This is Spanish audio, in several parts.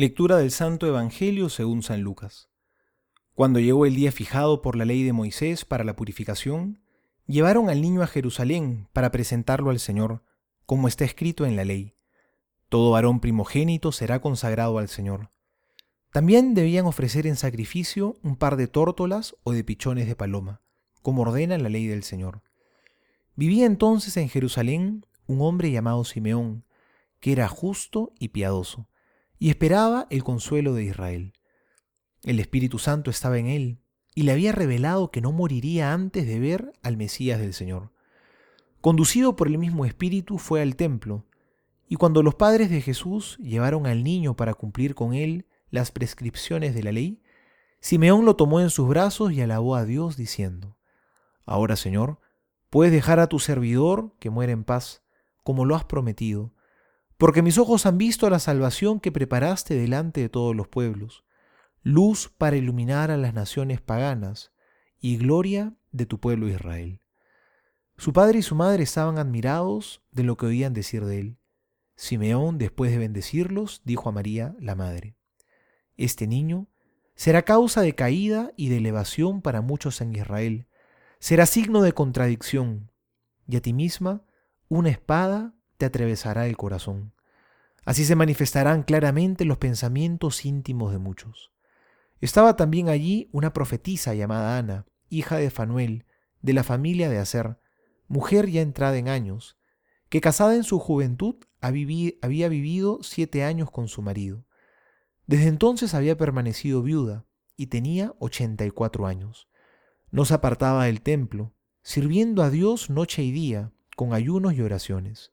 Lectura del Santo Evangelio según San Lucas. Cuando llegó el día fijado por la ley de Moisés para la purificación, llevaron al niño a Jerusalén para presentarlo al Señor, como está escrito en la ley. Todo varón primogénito será consagrado al Señor. También debían ofrecer en sacrificio un par de tórtolas o de pichones de paloma, como ordena la ley del Señor. Vivía entonces en Jerusalén un hombre llamado Simeón, que era justo y piadoso y esperaba el consuelo de Israel. El Espíritu Santo estaba en él y le había revelado que no moriría antes de ver al Mesías del Señor. Conducido por el mismo Espíritu fue al templo, y cuando los padres de Jesús llevaron al niño para cumplir con él las prescripciones de la ley, Simeón lo tomó en sus brazos y alabó a Dios diciendo, Ahora Señor, puedes dejar a tu servidor que muera en paz, como lo has prometido, porque mis ojos han visto la salvación que preparaste delante de todos los pueblos, luz para iluminar a las naciones paganas y gloria de tu pueblo Israel. Su padre y su madre estaban admirados de lo que oían decir de él. Simeón, después de bendecirlos, dijo a María, la madre, Este niño será causa de caída y de elevación para muchos en Israel, será signo de contradicción, y a ti misma una espada te atravesará el corazón. Así se manifestarán claramente los pensamientos íntimos de muchos. Estaba también allí una profetisa llamada Ana, hija de Fanuel, de la familia de Aser, mujer ya entrada en años, que casada en su juventud había vivido siete años con su marido. Desde entonces había permanecido viuda y tenía ochenta y cuatro años. No se apartaba del templo, sirviendo a Dios noche y día, con ayunos y oraciones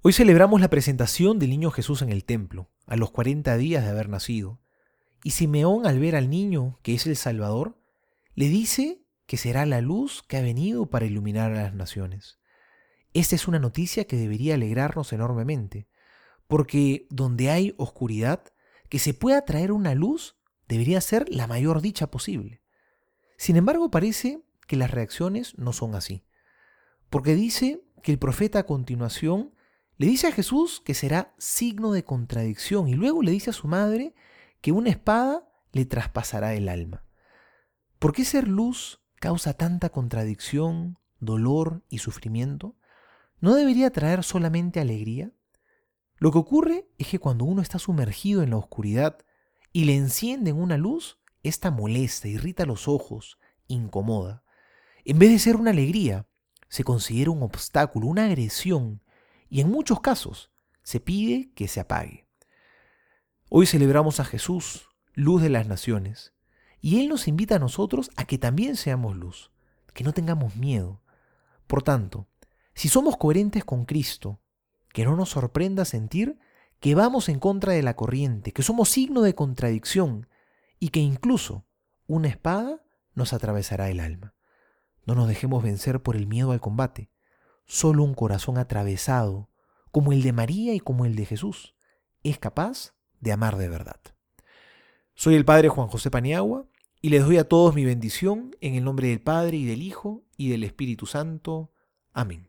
Hoy celebramos la presentación del niño Jesús en el templo, a los 40 días de haber nacido. Y Simeón, al ver al niño, que es el Salvador, le dice que será la luz que ha venido para iluminar a las naciones. Esta es una noticia que debería alegrarnos enormemente, porque donde hay oscuridad, que se pueda traer una luz debería ser la mayor dicha posible. Sin embargo, parece que las reacciones no son así, porque dice que el profeta a continuación le dice a Jesús que será signo de contradicción y luego le dice a su madre que una espada le traspasará el alma. ¿Por qué ser luz causa tanta contradicción, dolor y sufrimiento? ¿No debería traer solamente alegría? Lo que ocurre es que cuando uno está sumergido en la oscuridad y le encienden una luz, esta molesta, irrita los ojos, incomoda. En vez de ser una alegría, se considera un obstáculo, una agresión y en muchos casos se pide que se apague. Hoy celebramos a Jesús, luz de las naciones, y Él nos invita a nosotros a que también seamos luz, que no tengamos miedo. Por tanto, si somos coherentes con Cristo, que no nos sorprenda sentir que vamos en contra de la corriente, que somos signo de contradicción y que incluso una espada nos atravesará el alma. No nos dejemos vencer por el miedo al combate, Solo un corazón atravesado, como el de María y como el de Jesús, es capaz de amar de verdad. Soy el Padre Juan José Paniagua y les doy a todos mi bendición en el nombre del Padre y del Hijo y del Espíritu Santo. Amén.